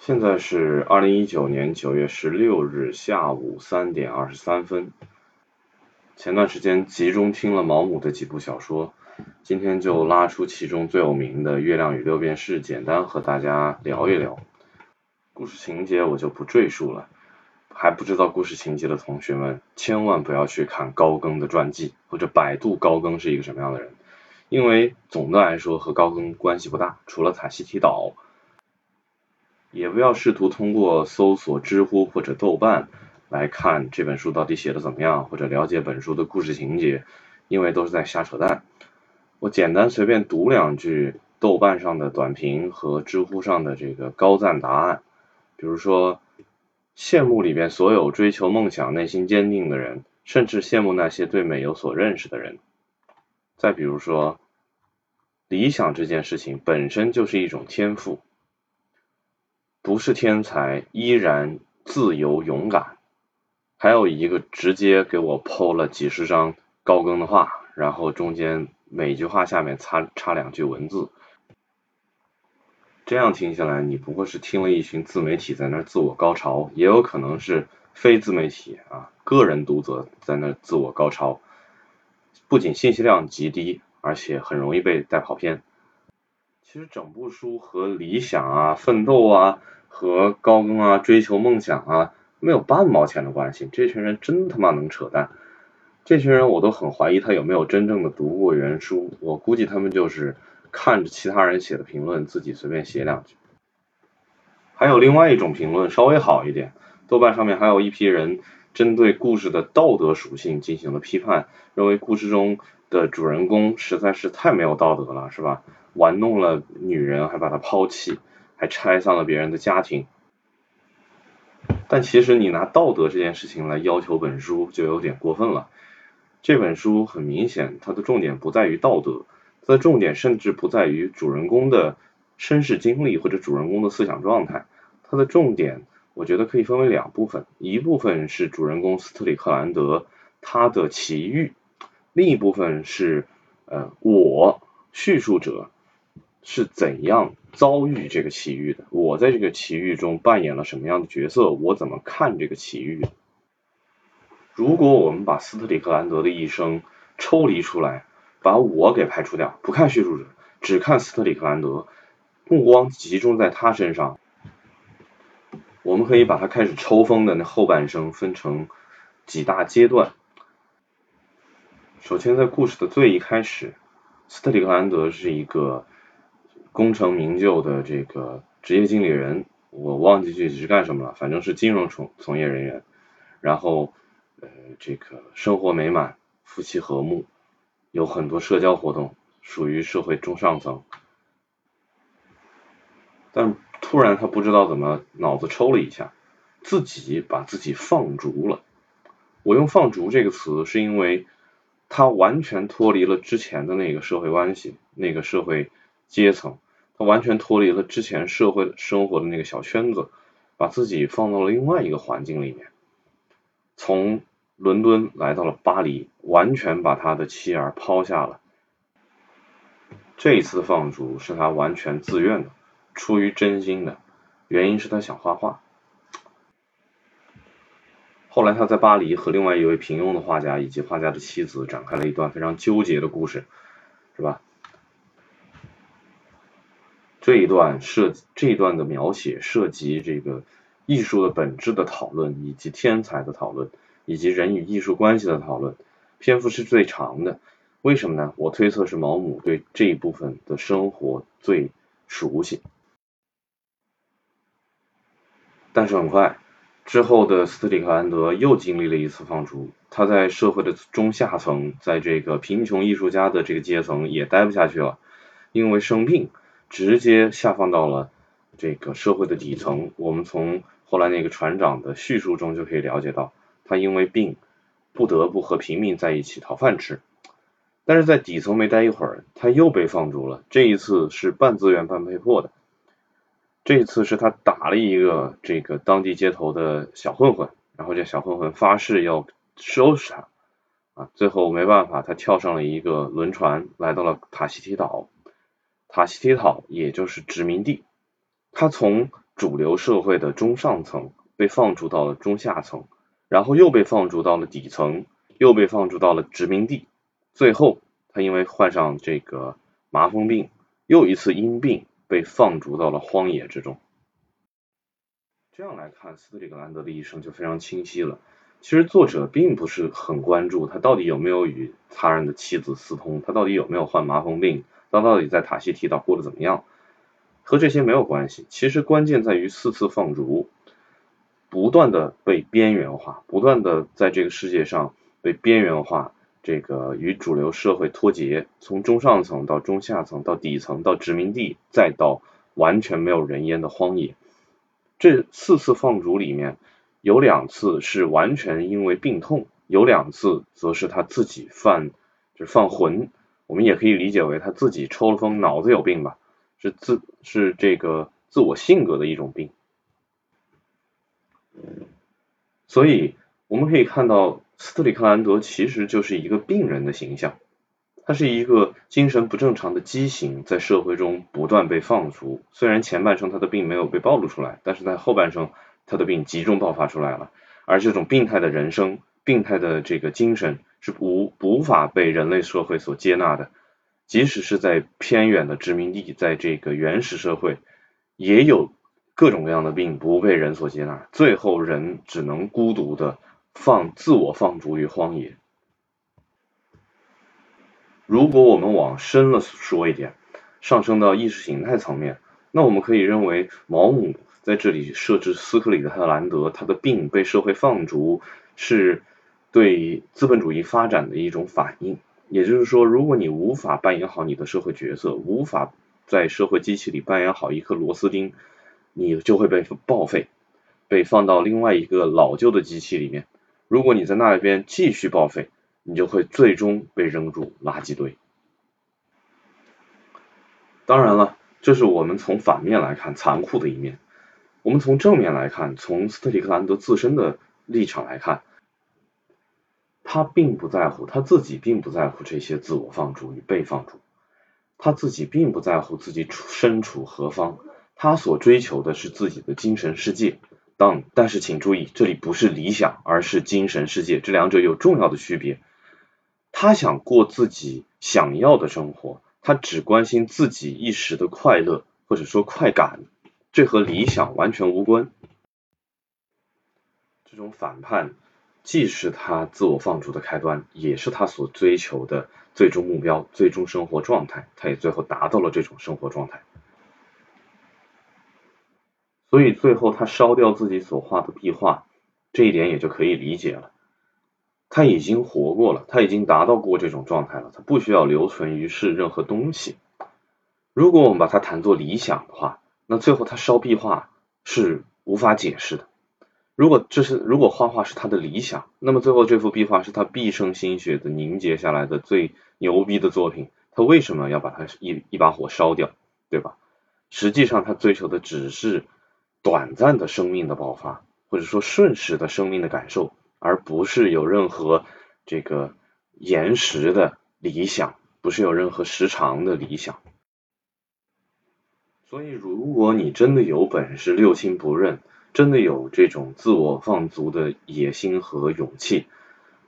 现在是二零一九年九月十六日下午三点二十三分。前段时间集中听了毛姆的几部小说，今天就拉出其中最有名的《月亮与六便士》，简单和大家聊一聊。故事情节我就不赘述了，还不知道故事情节的同学们，千万不要去看高更的传记，或者百度高更是一个什么样的人，因为总的来说和高更关系不大，除了塔希提岛。也不要试图通过搜索知乎或者豆瓣来看这本书到底写的怎么样，或者了解本书的故事情节，因为都是在瞎扯淡。我简单随便读两句豆瓣上的短评和知乎上的这个高赞答案。比如说，羡慕里边所有追求梦想、内心坚定的人，甚至羡慕那些对美有所认识的人。再比如说，理想这件事情本身就是一种天赋，不是天才依然自由勇敢。还有一个直接给我剖了几十张高更的话，然后中间每句话下面插插两句文字。这样听下来，你不过是听了一群自媒体在那自我高潮，也有可能是非自媒体啊个人读者在那自我高潮，不仅信息量极低，而且很容易被带跑偏。其实整部书和理想啊、奋斗啊、和高更啊、追求梦想啊没有半毛钱的关系。这群人真他妈能扯淡，这群人我都很怀疑他有没有真正的读过原书，我估计他们就是。看着其他人写的评论，自己随便写两句。还有另外一种评论稍微好一点，豆瓣上面还有一批人针对故事的道德属性进行了批判，认为故事中的主人公实在是太没有道德了，是吧？玩弄了女人，还把她抛弃，还拆散了别人的家庭。但其实你拿道德这件事情来要求本书，就有点过分了。这本书很明显，它的重点不在于道德。它的重点甚至不在于主人公的身世经历或者主人公的思想状态，它的重点我觉得可以分为两部分，一部分是主人公斯特里克兰德他的奇遇，另一部分是呃我叙述者是怎样遭遇这个奇遇的，我在这个奇遇中扮演了什么样的角色，我怎么看这个奇遇。如果我们把斯特里克兰德的一生抽离出来。把我给排除掉，不看叙述者，只看斯特里克兰德，目光集中在他身上。我们可以把他开始抽风的那后半生分成几大阶段。首先，在故事的最一开始，斯特里克兰德是一个功成名就的这个职业经理人，我忘记具体是干什么了，反正是金融从从业人员。然后，呃，这个生活美满，夫妻和睦。有很多社交活动，属于社会中上层，但突然他不知道怎么脑子抽了一下，自己把自己放逐了。我用“放逐”这个词，是因为他完全脱离了之前的那个社会关系、那个社会阶层，他完全脱离了之前社会生活的那个小圈子，把自己放到了另外一个环境里面，从。伦敦来到了巴黎，完全把他的妻儿抛下了。这一次放逐是他完全自愿的，出于真心的，原因是他想画画。后来他在巴黎和另外一位平庸的画家以及画家的妻子展开了一段非常纠结的故事，是吧？这一段涉这一段的描写涉及这个艺术的本质的讨论以及天才的讨论。以及人与艺术关系的讨论，篇幅是最长的。为什么呢？我推测是毛姆对这一部分的生活最熟悉。但是很快之后的斯特里克兰德又经历了一次放逐，他在社会的中下层，在这个贫穷艺术家的这个阶层也待不下去了，因为生病，直接下放到了这个社会的底层。我们从后来那个船长的叙述中就可以了解到。他因为病，不得不和平民在一起讨饭吃，但是在底层没待一会儿，他又被放逐了。这一次是半自愿半被迫的。这一次是他打了一个这个当地街头的小混混，然后这小混混发誓要收拾他，啊，最后没办法，他跳上了一个轮船，来到了塔希提岛。塔希提岛也就是殖民地，他从主流社会的中上层，被放逐到了中下层，然后又被放逐到了底层，又被放逐到了殖民地，最后他因为患上这个麻风病，又一次因病被放逐到了荒野之中。这样来看，斯特里格兰德的一生就非常清晰了。其实作者并不是很关注他到底有没有与他人的妻子私通，他到底有没有患麻风病，他到底在塔希提岛过得怎么样，和这些没有关系。其实关键在于四次放逐，不断的被边缘化，不断的在这个世界上被边缘化，这个与主流社会脱节，从中上层到中下层到底层到殖民地，再到完全没有人烟的荒野。这四次放逐里面，有两次是完全因为病痛，有两次则是他自己犯，就是犯浑。我们也可以理解为他自己抽了风，脑子有病吧，是自是这个自我性格的一种病。所以我们可以看到，斯特里克兰德其实就是一个病人的形象。他是一个精神不正常的畸形，在社会中不断被放逐。虽然前半生他的病没有被暴露出来，但是在后半生他的病集中爆发出来了。而这种病态的人生、病态的这个精神是无无法被人类社会所接纳的。即使是在偏远的殖民地，在这个原始社会，也有各种各样的病不被人所接纳。最后人只能孤独的放自我放逐于荒野。如果我们往深了说一点，上升到意识形态层面，那我们可以认为毛姆在这里设置斯克里特兰德他的病被社会放逐，是对资本主义发展的一种反应。也就是说，如果你无法扮演好你的社会角色，无法在社会机器里扮演好一颗螺丝钉，你就会被报废，被放到另外一个老旧的机器里面。如果你在那边继续报废，你就会最终被扔入垃圾堆。当然了，这是我们从反面来看残酷的一面。我们从正面来看，从斯特里克兰德自身的立场来看，他并不在乎，他自己并不在乎这些自我放逐与被放逐，他自己并不在乎自己处身处何方，他所追求的是自己的精神世界。当但是请注意，这里不是理想，而是精神世界，这两者有重要的区别。他想过自己想要的生活，他只关心自己一时的快乐或者说快感，这和理想完全无关。这种反叛既是他自我放逐的开端，也是他所追求的最终目标、最终生活状态。他也最后达到了这种生活状态，所以最后他烧掉自己所画的壁画，这一点也就可以理解了。他已经活过了，他已经达到过这种状态了，他不需要留存于世任何东西。如果我们把它谈作理想的话，那最后他烧壁画是无法解释的。如果这是如果画画是他的理想，那么最后这幅壁画是他毕生心血的凝结下来的最牛逼的作品，他为什么要把它一一把火烧掉，对吧？实际上他追求的只是短暂的生命的爆发，或者说瞬时的生命的感受。而不是有任何这个延时的理想，不是有任何时长的理想。所以，如果你真的有本事六亲不认，真的有这种自我放逐的野心和勇气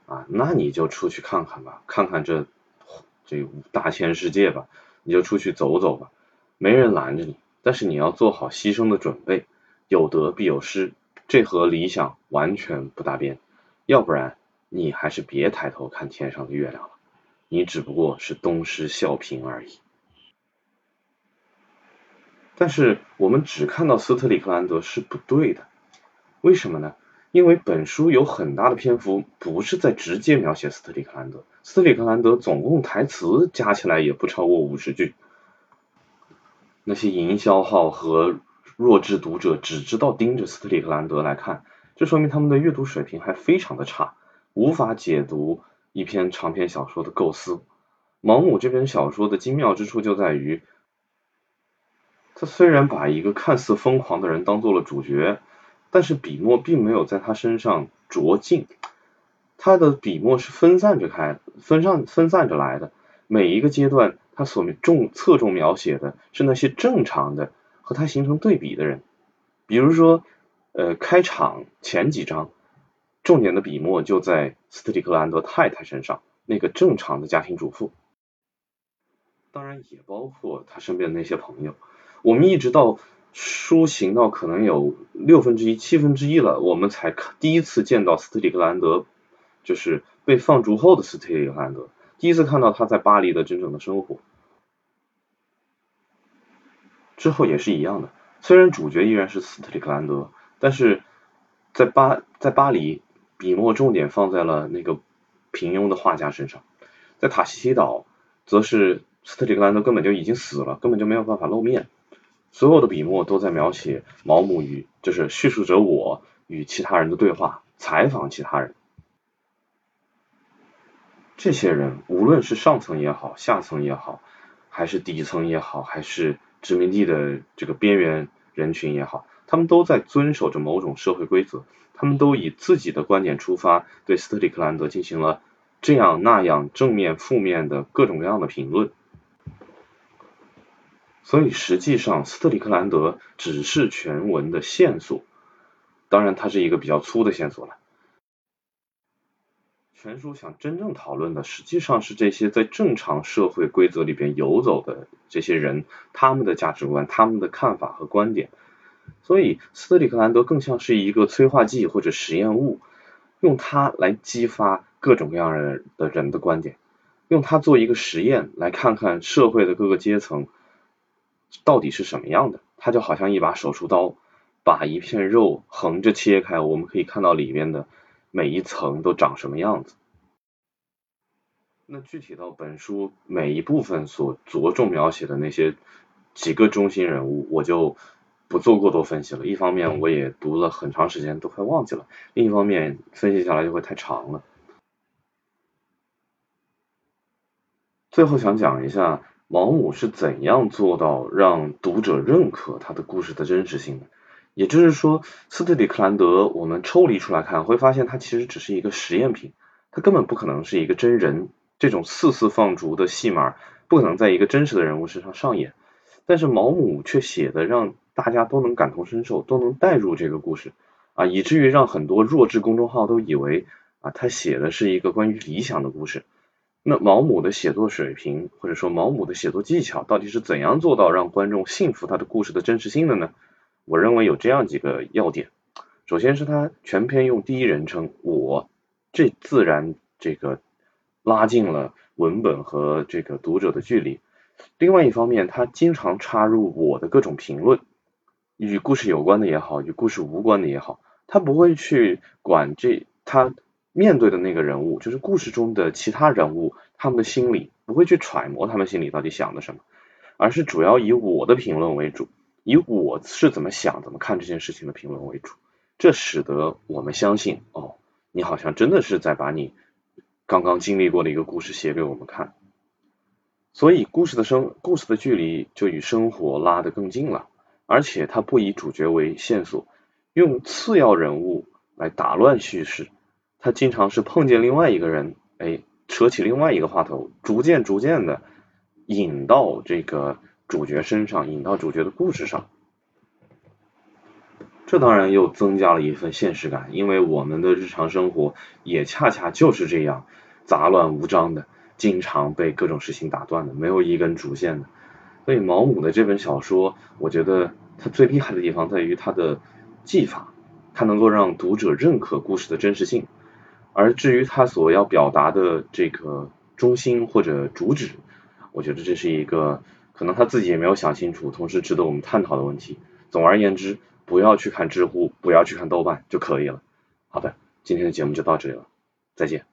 啊，那你就出去看看吧，看看这这大千世界吧，你就出去走走吧，没人拦着你，但是你要做好牺牲的准备，有得必有失，这和理想完全不搭边。要不然，你还是别抬头看天上的月亮了，你只不过是东施效颦而已。但是我们只看到斯特里克兰德是不对的，为什么呢？因为本书有很大的篇幅不是在直接描写斯特里克兰德，斯特里克兰德总共台词加起来也不超过五十句，那些营销号和弱智读者只知道盯着斯特里克兰德来看。这说明他们的阅读水平还非常的差，无法解读一篇长篇小说的构思。毛姆这篇小说的精妙之处就在于，他虽然把一个看似疯狂的人当做了主角，但是笔墨并没有在他身上着尽，他的笔墨是分散着开，分散分散着来的。每一个阶段，他所重侧重描写的是那些正常的和他形成对比的人。比如说，呃，开场前几章，重点的笔墨就在斯特里克兰德太太身上，那个正常的家庭主妇，当然也包括他身边的那些朋友。我们一直到书行到可能有六分之一、七分之一了，我们才看第一次见到斯特里克兰德，就是被放逐后的斯特里克兰德，第一次看到他在巴黎的真正的生活。之后也是一样的。虽然主角依然是斯特里克兰德，但是在巴在巴黎，笔墨重点放在了那个平庸的画家身上。在塔西提岛，则是斯特里克兰德根本就已经死了，根本就没有办法露面。所有的笔墨都在描写毛姆与就是叙述者我与其他人的对话，采访其他人。这些人无论是上层也好，下层也好，还是底层也好，还是殖民地的这个边缘人群也好，他们都在遵守着某种社会规则，他们都以自己的观点出发，对斯特里克兰德进行了这样那样正面、负面的各种各样的评论。所以实际上，斯特里克兰德只是全文的线索，当然它是一个比较粗的线索了。全书想真正讨论的，实际上是这些在正常社会规则里边游走的这些人，他们的价值观、他们的看法和观点。所以，斯特里克兰德更像是一个催化剂或者实验物，用它来激发各种各样的人的观点，用它做一个实验，来看看社会的各个阶层到底是什么样的。它就好像一把手术刀，把一片肉横着切开，我们可以看到里面的。每一层都长什么样子？那具体到本书每一部分所着重描写的那些几个中心人物，我就不做过多分析了。一方面我也读了很长时间，都快忘记了；另一方面分析下来就会太长了。最后想讲一下毛姆是怎样做到让读者认可他的故事的真实性的。也就是说，斯特里克兰德，我们抽离出来看，会发现他其实只是一个实验品，他根本不可能是一个真人。这种四次放逐的戏码不可能在一个真实的人物身上上演。但是毛姆却写的让大家都能感同身受，都能带入这个故事啊，以至于让很多弱智公众号都以为啊，他写的是一个关于理想的故事。那毛姆的写作水平，或者说毛姆的写作技巧，到底是怎样做到让观众信服他的故事的真实性的呢？我认为有这样几个要点，首先是他全篇用第一人称我，这自然这个拉近了文本和这个读者的距离。另外一方面，他经常插入我的各种评论，与故事有关的也好，与故事无关的也好，他不会去管这他面对的那个人物，就是故事中的其他人物他们的心理，不会去揣摩他们心里到底想的什么，而是主要以我的评论为主。以我是怎么想、怎么看这件事情的评论为主，这使得我们相信，哦，你好像真的是在把你刚刚经历过的一个故事写给我们看，所以故事的生、故事的距离就与生活拉得更近了，而且它不以主角为线索，用次要人物来打乱叙事，他经常是碰见另外一个人，哎，扯起另外一个话头，逐渐、逐渐的引到这个。主角身上引到主角的故事上，这当然又增加了一份现实感，因为我们的日常生活也恰恰就是这样杂乱无章的，经常被各种事情打断的，没有一根主线的。所以毛姆的这本小说，我觉得它最厉害的地方在于它的技法，它能够让读者认可故事的真实性。而至于他所要表达的这个中心或者主旨，我觉得这是一个。可能他自己也没有想清楚，同时值得我们探讨的问题。总而言之，不要去看知乎，不要去看豆瓣就可以了。好的，今天的节目就到这里了，再见。